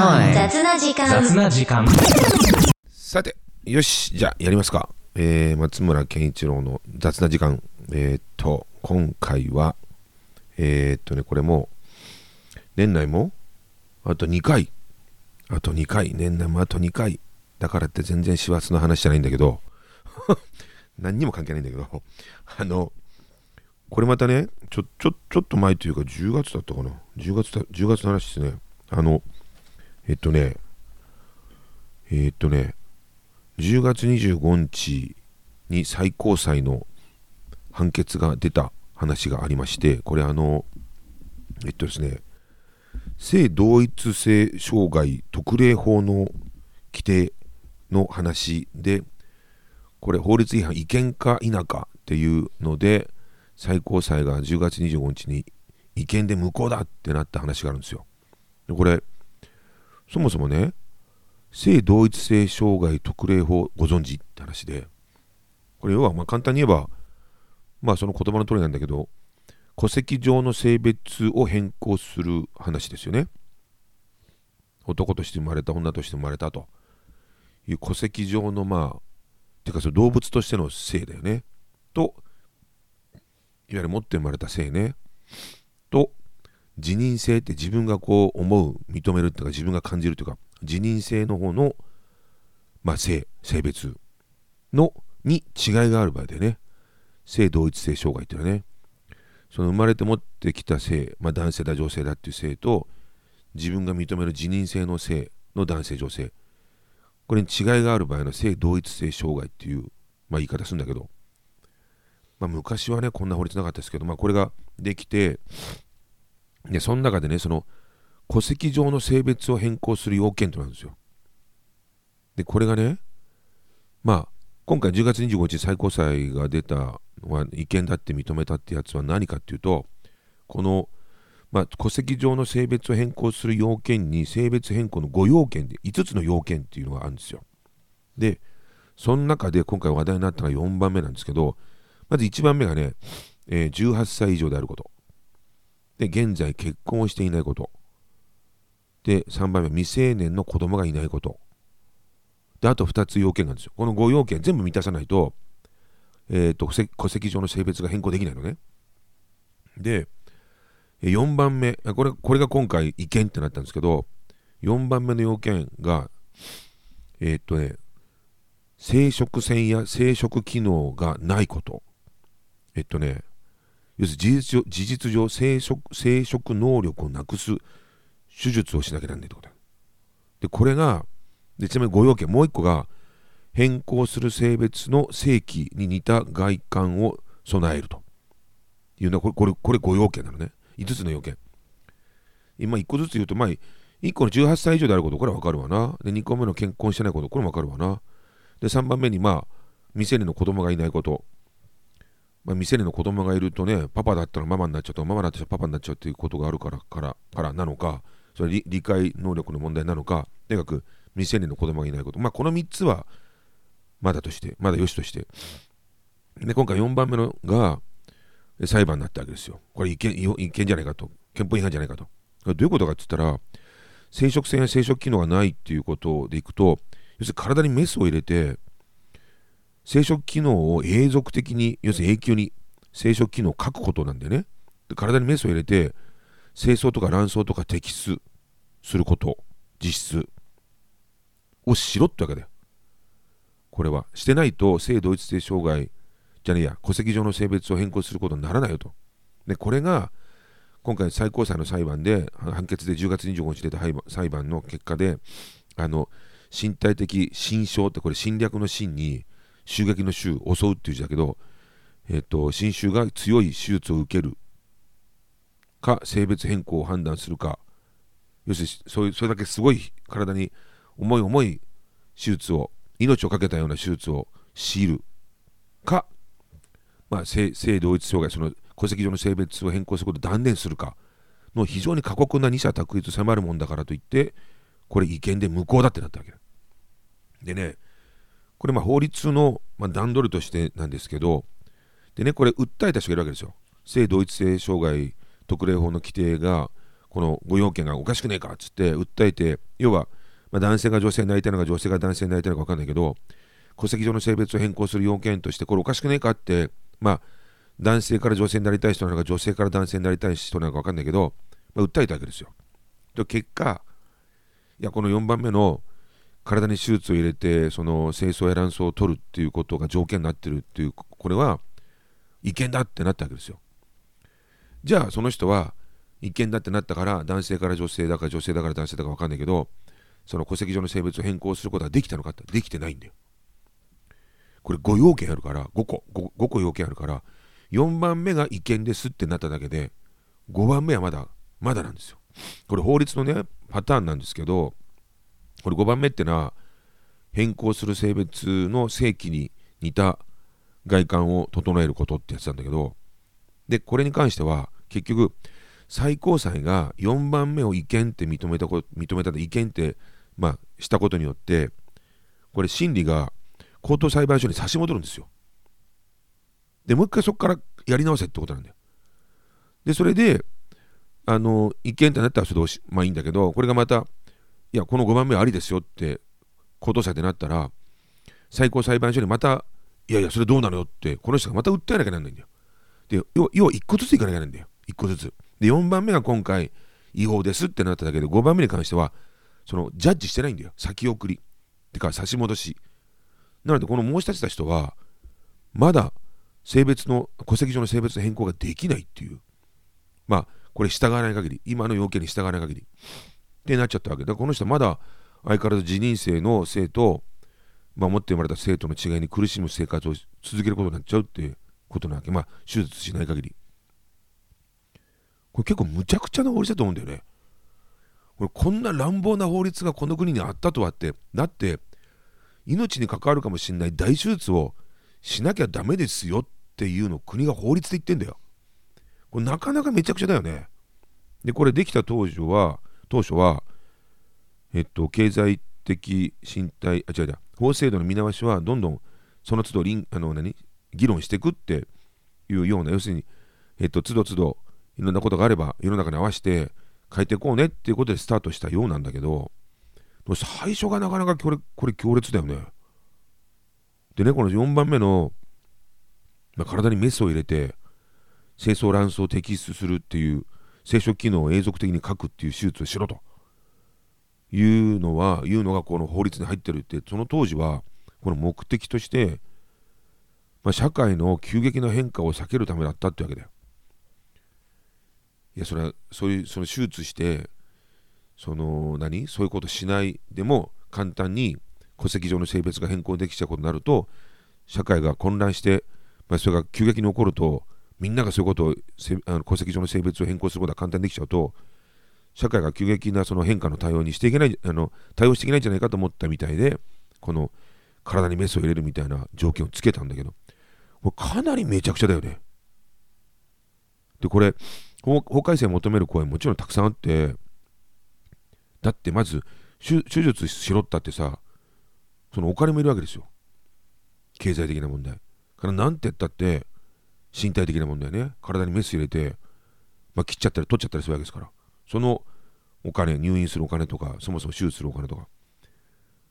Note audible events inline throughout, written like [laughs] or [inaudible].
Time. 雑な時間雑な時間。さて、よし、じゃあやりますか。えー、松村健一郎の雑な時間。えー、っと、今回は、えー、っとね、これも、年内も、あと2回。あと2回。年内もあと2回。だからって全然師走の話じゃないんだけど、[laughs] 何にも関係ないんだけど、あの、これまたね、ちょ、ちょ、ちょっと前というか、10月だったかな。10月だ、10月の話ですね。あの、えっとね、えっとね、10月25日に最高裁の判決が出た話がありまして、これあの、えっとですね、性同一性障害特例法の規定の話で、これ法律違反違憲か否かっていうので、最高裁が10月25日に違憲で無効だってなった話があるんですよ。でこれ、そもそもね、性同一性障害特例法ご存知って話で、これ要はま簡単に言えば、まあその言葉の通りなんだけど、戸籍上の性別を変更する話ですよね。男として生まれた、女として生まれたという戸籍上のまあ、てかその動物としての性だよね。と、いわゆる持って生まれた性ね。自認性って自分がこう思う、認めるっていうか自分が感じるというか、自認性の方の、まあ、性、性別のに違いがある場合でね、性同一性障害っていうのはね、その生まれて持ってきた性、まあ、男性だ女性だっていう性と、自分が認める自認性の性の男性女性、これに違いがある場合の性同一性障害っていう、まあ、言い方するんだけど、まあ、昔はね、こんな法律なかったですけど、まあ、これができて、で、その中でね、その戸籍上の性別を変更する要件となんですよ。で、これがね、まあ、今回10月25日最高裁が出たのは違憲だって認めたってやつは何かっていうと、この、まあ、戸籍上の性別を変更する要件に性別変更の5要件で5つの要件っていうのがあるんですよ。で、その中で今回話題になったのが4番目なんですけど、まず1番目がね、えー18歳以上であること。で、現在結婚をしていないこと。で、3番目、未成年の子供がいないこと。で、あと2つ要件があるんですよ。この5要件全部満たさないと、えっ、と戸籍、上の性別が変更できないのね。で、4番目、これこれが今回違憲ってなったんですけど、4番目の要件が、えっ、とね、生殖腺や生殖機能がないこと。えっとね、要するに事実上事実上生殖生殖能力をなくす手術をしなきゃなんないってことだ。で、これが、でちなみに5要件、もう1個が、変更する性別の性器に似た外観を備えるというのは、これ、これ、これ5要件なのね。5つの要件。今1個ずつ言うと、まあ、1個の18歳以上であること、これはわかるわな。で、2個目の結婚してないこと、これもわかるわな。で、3番目に、まあ、未成年の子供がいないこと。まあ、未成年の子供がいるとね、パパだったらママになっちゃうと、ママだったらパパになっちゃうっていうことがあるから、から、からなのか、それ理解能力の問題なのか、とにかく未成年の子供がいないこと。まあ、この3つは、まだとして、まだよしとして。で、今回4番目のが、裁判になったわけですよ。これ違憲違憲じゃないかと。憲法違反じゃないかと。どういうことかって言ったら、生殖腺や生殖機能がないっていうことでいくと、要するに体にメスを入れて、生殖機能を永続的に、要するに永久に生殖機能を書くことなんでね。で体にメスを入れて、精巣とか卵巣とか摘出すること、実質をしろってわけだよ。これは。してないと性同一性障害じゃねえや、戸籍上の性別を変更することにならないよと。で、これが今回最高裁の裁判で、判決で10月25日出た裁判の結果で、あの、身体的侵傷ってこれ侵略の侵に襲撃の襲、襲うっていう字だけど、えっと、侵襲が強い手術を受けるか、性別変更を判断するか、要するにそういうそれだけすごい体に重い重い手術を、命を懸けたような手術を強いるか、まあ、性同一障害、その戸籍上の性別を変更することを断念するかの非常に過酷な二者択一を迫るもんだからといって、これ違憲で無効だってなったわけだ。でね、これま法律の、段取りとしてなんですけど、でね、これ訴えた人がいるわけですよ。性同一性障害特例法の規定がこのご用件がおかしくねえかっつって訴えて要は、ま、男性が女性になりたいのか女性が男性になりたいのか分かんないけど戸籍上の性別を変更する要件としてこれおかしくねえかってまあ男性から女性になりたい人なのか女性から男性になりたい人なのか分かんないけど、まあ、訴えたわけですよ。で結果いやこの4番目の体に手術を入れてその精巣や卵巣を取るっていうことが条件になってるっていうこれは違憲だってなったわけですよ。じゃあその人は違憲だってなったから男性から女性だから女性だから男性だか分かんないけどその戸籍上の性別を変更することができたのかってできてないんだよ。これ5要件あるから5個 5, 5個要件あるから4番目が違憲ですってなっただけで5番目はまだまだなんですよ。これ法律のねパターンなんですけどこれ5番目ってのは変更する性別の性器に似た外観を整えることってやつなんだけどでこれに関しては結局最高裁が4番目を違憲って認めたこ認めた違憲って、まあ、したことによってこれ審理が高等裁判所に差し戻るんですよ。でもう一回そこからやり直せってことなんだよ。でそれであの違憲ってなったらそれでまあいいんだけどこれがまたいやこの5番目ありですよって高等裁でなったら最高裁判所にまたいやいやそれどうなのよってこの人がまた訴えなきゃなんないんだよ。で要は1個ずついかなきゃなんだよ。1個ずつ。で4番目が今回違法ですってなっただけで5番目に関してはそのジャッジしてないんだよ。先送り。てか差し戻し。なのでこの申し立てた人はまだ性別の戸籍上の性別の変更ができないっていう。まあこれ従わない限り。今の要件に従わない限り。ってなっちゃったわけ。だからこの人はまだ相変わらず自認性の性と守って生まれた生徒の違いに苦しむ生活を続けることになっちゃうっていうことなわけ。まあ手術しない限り。これ結構むちゃくちゃな法律だと思うんだよね。これこんな乱暴な法律がこの国にあったとはってだって命に関わるかもしれない大手術をしなきゃダメですよっていうのを国が法律で言ってんだよ。これなかなかめちゃくちゃだよね。でこれできた当初は当初はえっと経済的身体あ違う違う法制度の見直しはどんどんその都度あの何議論していくっていうような要するにえっと都度都度いろんなことがあれば世の中に合わせて変えていこうねっていうことでスタートしたようなんだけど最初がなかなかこれこれ強烈だよね。でねこの4番目の、まあ、体にメスを入れて精巣卵巣を摘出するっていう生殖機能を永続的に書くっていう手術をしろというのはいうのがこの法律に入ってるってその当時はこの目的として、まあ、社会の急激な変化を避けるためだったってわけだよ。いやそれはそういうその手術してその何？そういうことしないでも簡単に戸籍上の性別が変更できちゃうことになると社会が混乱して、まあ、それが急激に起こるとみんながそういうことをあの戸籍上の性別を変更することが簡単にできちゃうと社会が急激なその変化の対応にしていけないあの対応していけないんじゃないかと思ったみたいでこの体にメスを入れるみたいな条件をつけたんだけどこれかなりめちゃくちゃだよね。でこれ法改正を求める声もちろんたくさんあってだってまず手術しろったってさそのお金もいるわけですよ経済的な問題から何て言ったって身体的な問題ね。体にメス入れて、まあ、切っちゃったり取っちゃったりするわけですから。そのお金入院するお金とかそもそも手術するお金とか。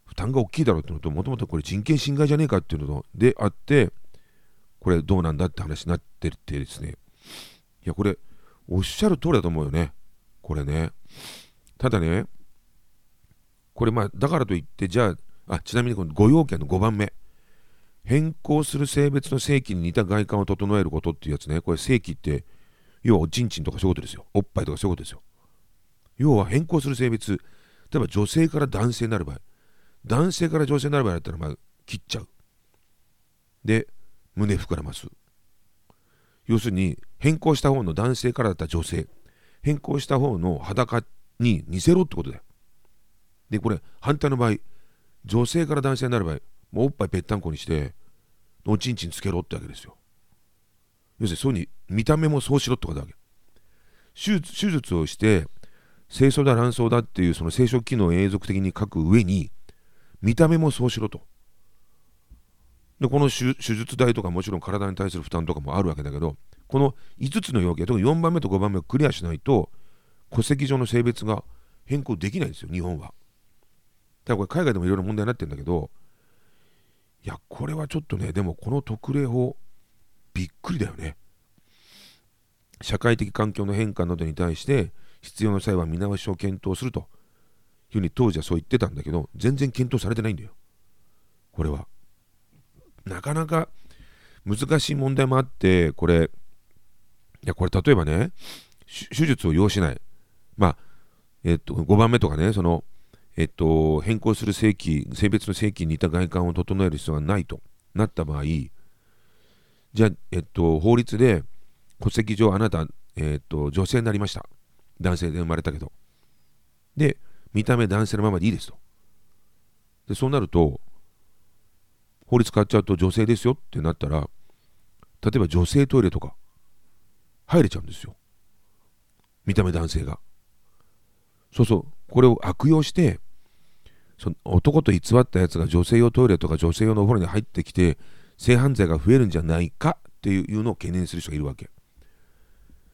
負担が大きいだろうってのともともとこれ人権侵害じゃねえかっていうのであってこれどうなんだって話になってるってですね。いやこれおっしゃる通りだと思うよね。これね。ただねこれまあだからといってじゃああちなみにこの5要件の5番目。変更する性別の性器に似た外観を整えることっていうやつね。これ性器って要はおちんちんとかそういうことですよ。おっぱいとかそういうことですよ。要は変更する性別。例えば女性から男性になる場合。男性から女性になる場合だったらまあ切っちゃう。で胸膨らます。要するに変更した方の男性からだったら女性。変更した方の裸に似せろってことだよ。でこれ反対の場合女性から男性になる場合もうおっぱいぺったんこにしておちんちんつけろってわけですよ。要するにそうに見た目もそうしろってことだわけ。手術手術をして精巣だ卵巣だっていうその生殖機能を永続的に書く上に見た目もそうしろと。でこの手術代とかもちろん体に対する負担とかもあるわけだけどこの5つの要件特に4番目と5番目をクリアしないと戸籍上の性別が変更できないんですよ日本は。だからこれ海外でもいろいろ問題になってるんだけどいやこれはちょっとねでもこの特例法びっくりだよね。社会的環境の変化などに対して必要な際は見直しを検討するというふうに当時はそう言ってたんだけど全然検討されてないんだよ。これは。なかなか難しい問題もあってこれいやこれ例えばね手術を要しない。まあえっと5番目とかねそのえっと変更する性器性別の性器に似た外観を整える必要がないとなった場合じゃあ、えっと、法律で戸籍上あなた、えっと、女性になりました。男性で生まれたけど。で見た目男性のままでいいですと。でそうなると法律変わっちゃうと女性ですよってなったら例えば女性トイレとか入れちゃうんですよ。見た目男性が。そうそう。これを悪用してその男と偽ったやつが女性用トイレとか女性用のお風呂に入ってきて性犯罪が増えるんじゃないか？っていうのを懸念する人がいるわけ。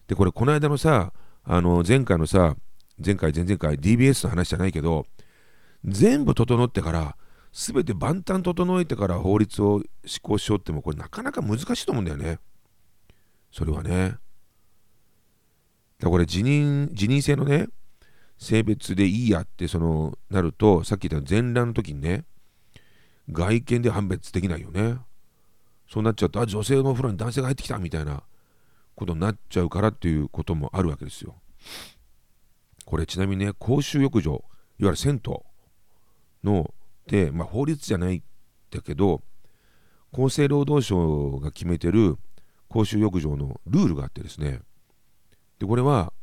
でこれこの間のさあの前回のさ前回前々回 DBS の話じゃないけど全部整ってから全て万端整えてから法律を施行しようってもこれなかなか難しいと思うんだよね。それはね。だからこれ辞任辞任制のね性別でいいやってそのなるとさっき言った全裸の時にね外見で判別できないよね。そうなっちゃうとあ女性のお風呂に男性が入ってきたみたいなことになっちゃうからっていうこともあるわけですよ。これちなみにね公衆浴場いわゆる銭湯ので、まあ、法律じゃないんだけど厚生労働省が決めてる公衆浴場のルールがあってですね。でこれは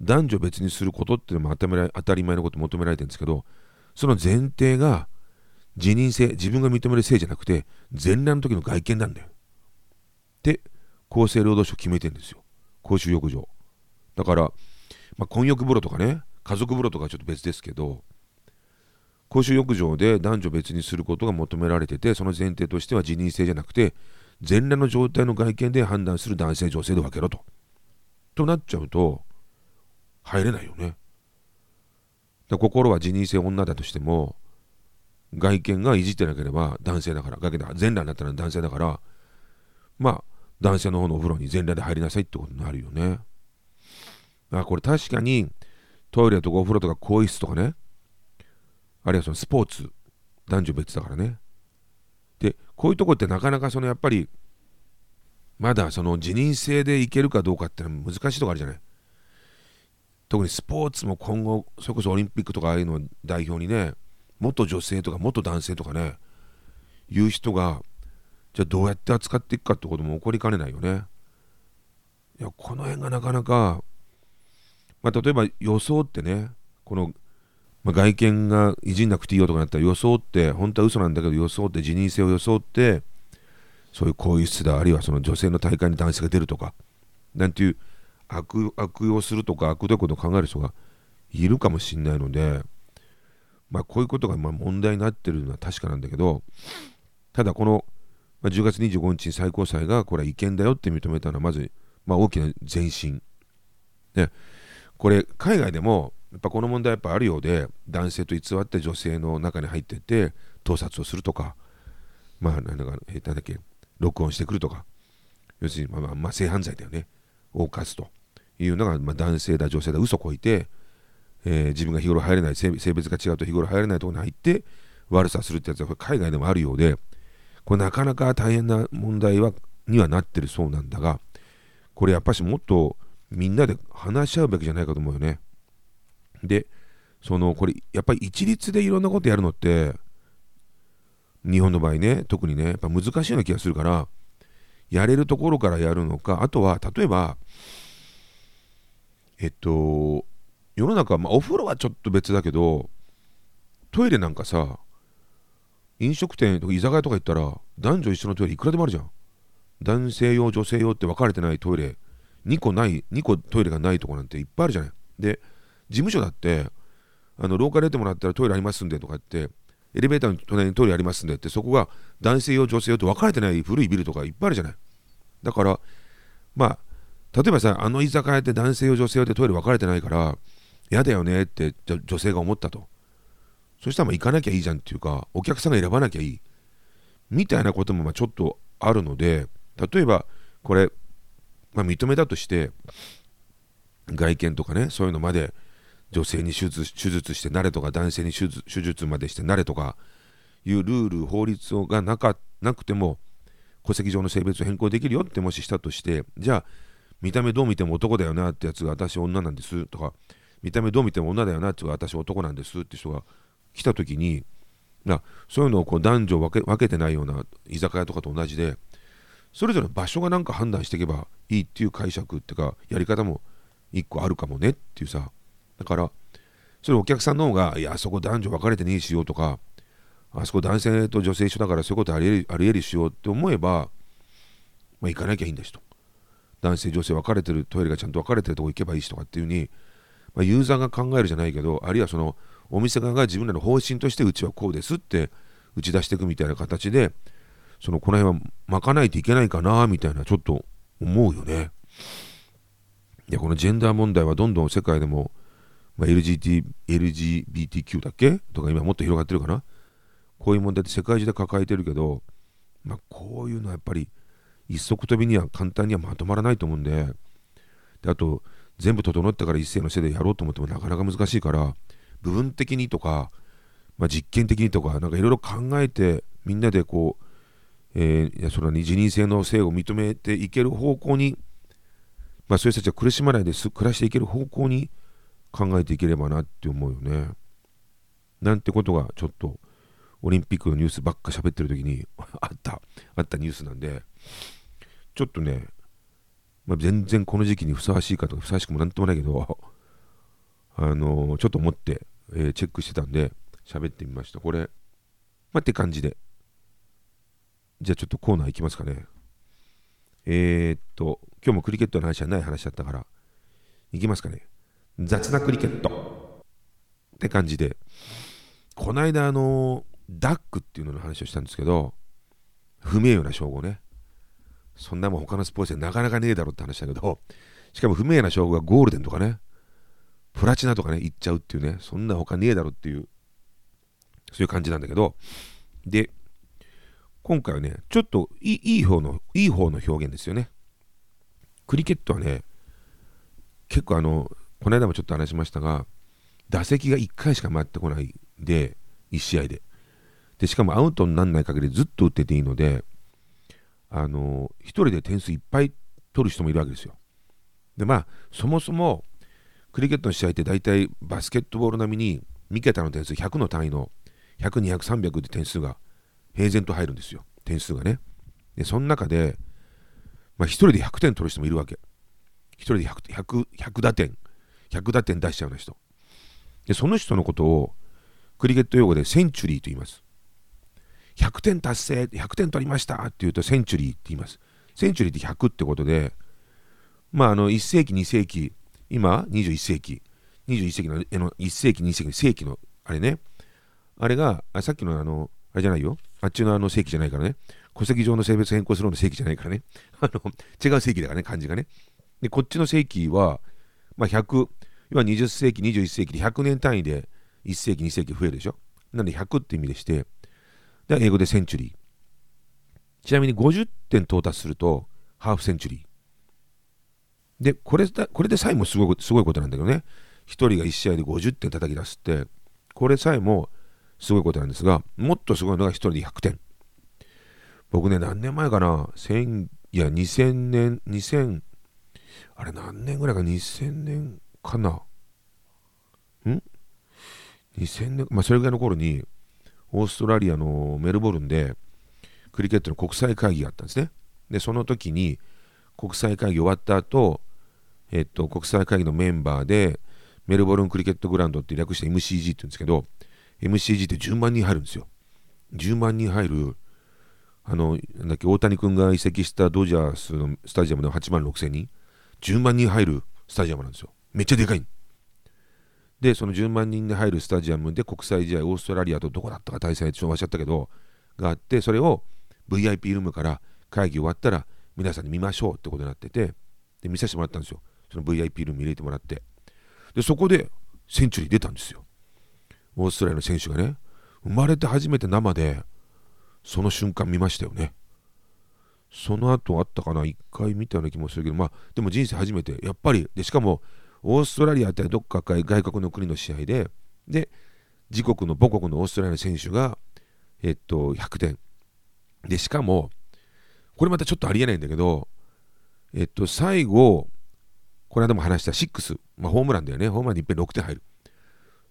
男女別にすることっていうのも当たり前のこと求められてるんですけどその前提が辞任性自分が認める性じゃなくて全裸の時の外見なんだよ。で厚生労働省決めてるんですよ。公衆浴場。だから、まあ、混浴風呂とかね家族風呂とかはちょっと別ですけど公衆浴場で男女別にすることが求められててその前提としては辞任性じゃなくて全裸の状態の外見で判断する男性女性で分けろと。となっちゃうと入れないよね。心は辞任性女だとしても外見がいじってなければ男性だから外見だ全裸になったら男性だからまあ男性の方のお風呂に全裸で入りなさいってことになるよね。あこれ確かにトイレとかお風呂とか更衣室とかねあるいはそのスポーツ男女別だからね。でこういうとこってなかなかそのやっぱりまだその辞任制でいけるかどうかってのは難しいとこあるじゃない。特にスポーツも今後それこそオリンピックとかああいうの代表にね元女性とか元男性とかねいう人がじゃあどうやって扱っていくかってことも起こりかねないよね。いやこの辺がなかなか、まあ、例えば予想ってねこの、まあ、外見がいじんなくていいよとかなったら予想って本当は嘘なんだけど予想って辞任性を装ってそういう更衣室だあるいはその女性の大会に男性が出るとかなんていう悪用するとか悪どいことを考える人がいるかもしれないので、まあ、こういうことがま問題になっているのは確かなんだけどただこの、10月25日に最高裁がこれは違憲だよって認めたのはまず、まあ、大きな前進、ね、これ海外でもやっぱこの問題やっぱあるようで男性と偽って女性の中に入ってって盗撮をするとかまあなんだかだっけ録音してくるとか。要するにまあまあ性犯罪だよね。を犯すと。いうのが、まあ、男性だ女性だ嘘こいて、えー、自分が日頃入れない性別が違うと日頃入れないところに入って悪さするってやつはこれ海外でもあるようでこれなかなか大変な問題はにはなってるそうなんだがこれやっぱしもっとみんなで話し合うべきじゃないかと思うよね。でそのこれやっぱり一律でいろんなことやるのって日本の場合ね特にねやっぱ難しいような気がするからやれるところからやるのかあとは例えばえっと世の中、まあ、お風呂はちょっと別だけどトイレなんかさ飲食店とか居酒屋とか行ったら男女一緒のトイレいくらでもあるじゃん。男性用女性用って分かれてないトイレ2個ない2個トイレがないとこなんていっぱいあるじゃない。で事務所だってあの廊下出てもらったらトイレありますんでとか言ってエレベーターの隣にトイレありますんでってそこが男性用女性用と分かれてない古いビルとかいっぱいあるじゃない。だからまあ例えばさあの居酒屋って男性用女性用でトイレ分かれてないから嫌だよねって女性が思ったと。そしたらまあ行かなきゃいいじゃんっていうかお客さんが選ばなきゃいい。みたいなこともまあちょっとあるので例えばこれ、まあ、認めたとして外見とかねそういうのまで女性に手術手術して慣れとか男性に手術手術までして慣れとかいうルール法律がなかなくても戸籍上の性別を変更できるよってもししたとしてじゃあ見た目どう見ても男だよなってやつが私女なんですとか見た目どう見ても女だよなって私男なんですって人が来た時にそういうのをこう男女分け分けてないような居酒屋とかと同じでそれぞれ場所がなんか判断していけばいいっていう解釈っていうかやり方も一個あるかもねっていうさ。だからそれお客さんの方がいやあそこ男女分かれてねえしようとかあそこ男性と女性一緒だからそういうことありえありえるしようって思えば、まあ、行かなきゃいいんだしと。男性女性分かれてるトイレがちゃんと分かれてるとこ行けばいいしとかっていうふうに、まあ、ユーザーが考えるじゃないけどあるいはそのお店側が自分らの方針としてうちはこうですって打ち出していくみたいな形でそのこの辺は巻かないといけないかなみたいなちょっと思うよね。いやこのジェンダー問題はどんどん世界でも、まあ、LGBT LGBTQ だっけ？とか今もっと広がってるかな？こういう問題って世界中で抱えてるけど、まあ、こういうのはやっぱり一足飛びには簡単にはまとまらないと思うんでであと全部整ってから一斉のせいでやろうと思ってもなかなか難しいから部分的にとか、まあ、実験的にとかなんかいろいろ考えてみんなでこう、えー、いやその自認性の性を認めていける方向に、まあ、そういう人たちは苦しまないで暮らしていける方向に考えていければなって思うよね。なんてことがちょっとオリンピックのニュースばっか喋ってる時に [laughs] あったあったニュースなんでちょっとね、まあ、全然この時期にふさわしいかとかふさわしくもなんともないけど [laughs] あのー、ちょっと思って、えー、チェックしてたんで、喋ってみました。これ、まあ、って感じで。じゃあちょっとコーナーいきますかね。えー、っと、今日もクリケットの話はない話だったから、いきますかね。雑なクリケット。って感じで、この間、あのー、ダックっていうのの話をしたんですけど、不名誉な称号ね。そんなもん他のスポーツでなかなかねえだろって話だけど、しかも不名誉な称号がゴールデンとかね、プラチナとかね、行っちゃうっていうね、そんな他ねえだろっていう、そういう感じなんだけど、で、今回はね、ちょっといいいい方の、いい方の表現ですよね。クリケットはね、結構あの、この間もちょっと話しましたが、打席が1回しか回ってこないで、1試合で。で、しかもアウトにならない限りずっと打ってていいので、あの、1人で点数いっぱい取る人もいるわけですよ。で、まあ、そもそも、クリケットの試合って大体バスケットボール並みに2桁の点数100の単位の100、200、300って点数が平然と入るんですよ。点数がね。で、その中で、まあ、1人で100点取る人もいるわけ。1人で 100, 100, 100打点、100打点出しちゃうような人。で、その人のことをクリケット用語でセンチュリーと言います。100点達成、100点取りましたって言うとセンチュリーって言います。センチュリーって100ってことで、まあ、あの1世紀、2世紀、今、21世紀、21世紀のの1世紀、2世紀、世紀のあれね、あれが、あさっきのあの、あれじゃないよ、あっちのあの世紀じゃないからね、戸籍上の性別変更するの世紀じゃないからね、[laughs] あの違う世紀だからね、漢字がね。で、こっちの世紀は、まあ、100、今20世紀、21世紀で100年単位で1世紀、2世紀増えるでしょ。なので100って意味でして、で英語でセンチュリー。ちなみに50点到達すると、ハーフセンチュリー。で、これこれでさえもすごいすごいことなんだけどね、1人が1試合で50点叩き出すって、これさえもすごいことなんですが、もっとすごいのが1人で100点。僕ね、何年前かな、1000いや、2000年、2000、あれ何年ぐらいか、2000年かな？ん ?2000 年、まあそれぐらいの頃に、オーストラリアのメルボルンで、クリケットの国際会議があったんですね。で、その時に、国際会議終わった後、えっと、国際会議のメンバーで、メルボルンクリケットグラウンドって略して MCG って言うんですけど、MCG って10万人入るんですよ。10万人入る、あの、なんだっけ、大谷君が移籍したドジャースのスタジアムで8万6千人、10万人入るスタジアムなんですよ。めっちゃでかい。で、その10万人で入るスタジアムで国際試合、オーストラリアとどこだったか対戦、ちょっと忘れちゃったけど、があって、それを VIP ルームから会議終わったら皆さんに見ましょうってことになってて、で見させてもらったんですよ。その VIP ルーム入れてもらって。でそこでセンチュリー出たんですよ。オーストラリアの選手がね。生まれて初めて生でその瞬間見ましたよね。その後あったかな？1回見たような気もするけどまあでも人生初めて。やっぱりでしかもオーストラリアってどっか外国の国の試合でで自国の母国のオーストラリアの選手がえっと100点。でしかもこれまたちょっとありえないんだけどえっと最後これはでも話した6、まあ、ホームランだよね。ホームランでいっぺん6点入る。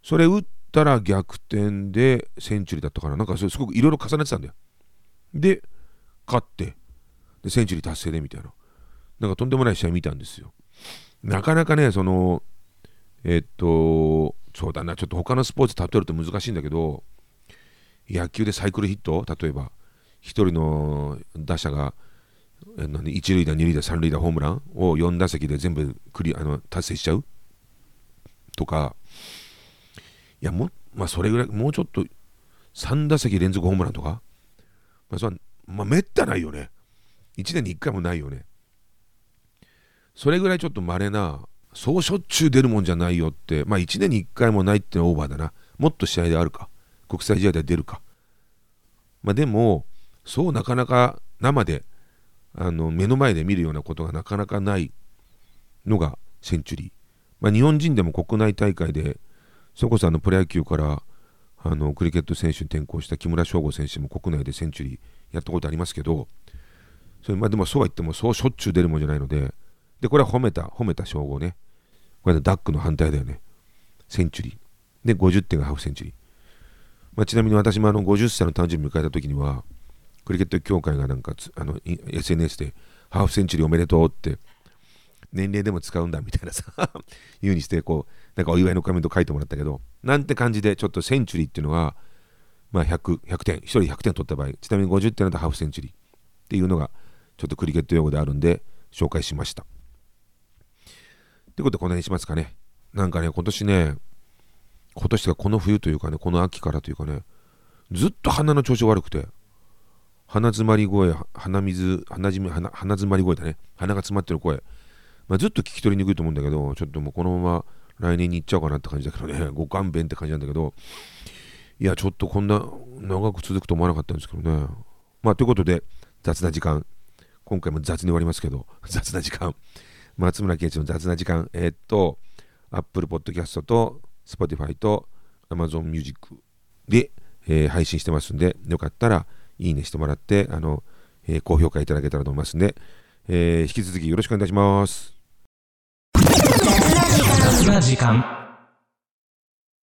それ打ったら逆転でセンチュリーだったかな。なんかそれすごくいろいろ重ねてたんだよ。で勝ってでセンチュリー達成でみたいな。なんかとんでもない試合見たんですよ。なかなかねそのえっとそうだなちょっと他のスポーツ例えると難しいんだけど野球でサイクルヒット例えば1人の打者が1塁打2塁打3塁打ホームランを4打席で全部クリあの達成しちゃう？とかいやもまあそれぐらいもうちょっと3打席連続ホームランとか？まあそれはまあめったないよね。1年に1回もないよね。それぐらいちょっと稀なそうしょっちゅう出るもんじゃないよってまあ1年に1回もないってのはオーバーだな。もっと試合であるか。国際試合で出るか。まあでもそうなかなか生であの目の前で見るようなことがなかなかないのがセンチュリー、まあ、日本人でも国内大会でそれこそあのプロ野球からあのクリケット選手に転向した木村翔吾選手も国内でセンチュリーやったことありますけどそれまあでもそうは言ってもそうしょっちゅう出るもんじゃないのででこれは褒めた褒めた称号ね。これはダックの反対だよね。センチュリー。で50点がハーフセンチュリー、まあ、ちなみに私もあの50歳の誕生日迎えた時にはクリケット協会がなんかあの SNS でハーフセンチュリーおめでとうって年齢でも使うんだみたいなさ [laughs] 言うにしてこうなんかお祝いのコメント書いてもらったけどなんて感じでちょっとセンチュリーっていうのはまあ100、100点1人100点取った場合ちなみに50点だとハーフセンチュリーっていうのがちょっとクリケット用語であるんで紹介しました。ということでこの辺にしますかね？なんかね今年ね今年がこの冬というかねこの秋からというかねずっと鼻の調子悪くて鼻詰まり声、鼻水、鼻じめ鼻詰まり声だね。鼻が詰まってる声。まあ、ずっと聞き取りにくいと思うんだけど、ちょっともうこのまま来年に行っちゃおうかなって感じだけどね、[laughs] ご勘弁って感じなんだけど、いや、ちょっとこんな長く続くと思わなかったんですけどね。まあ、ということで、雑な時間。今回も雑に終わりますけど、雑な時間。松村圭一の雑な時間。えー、っと、Apple Podcast と Spotify と Amazon Music で、えー、配信してますんで、よかったら、いいねしてもらって、あの、えー、高評価いただけたらと思いますんで、えー、引き続きよろしくお願いします。時間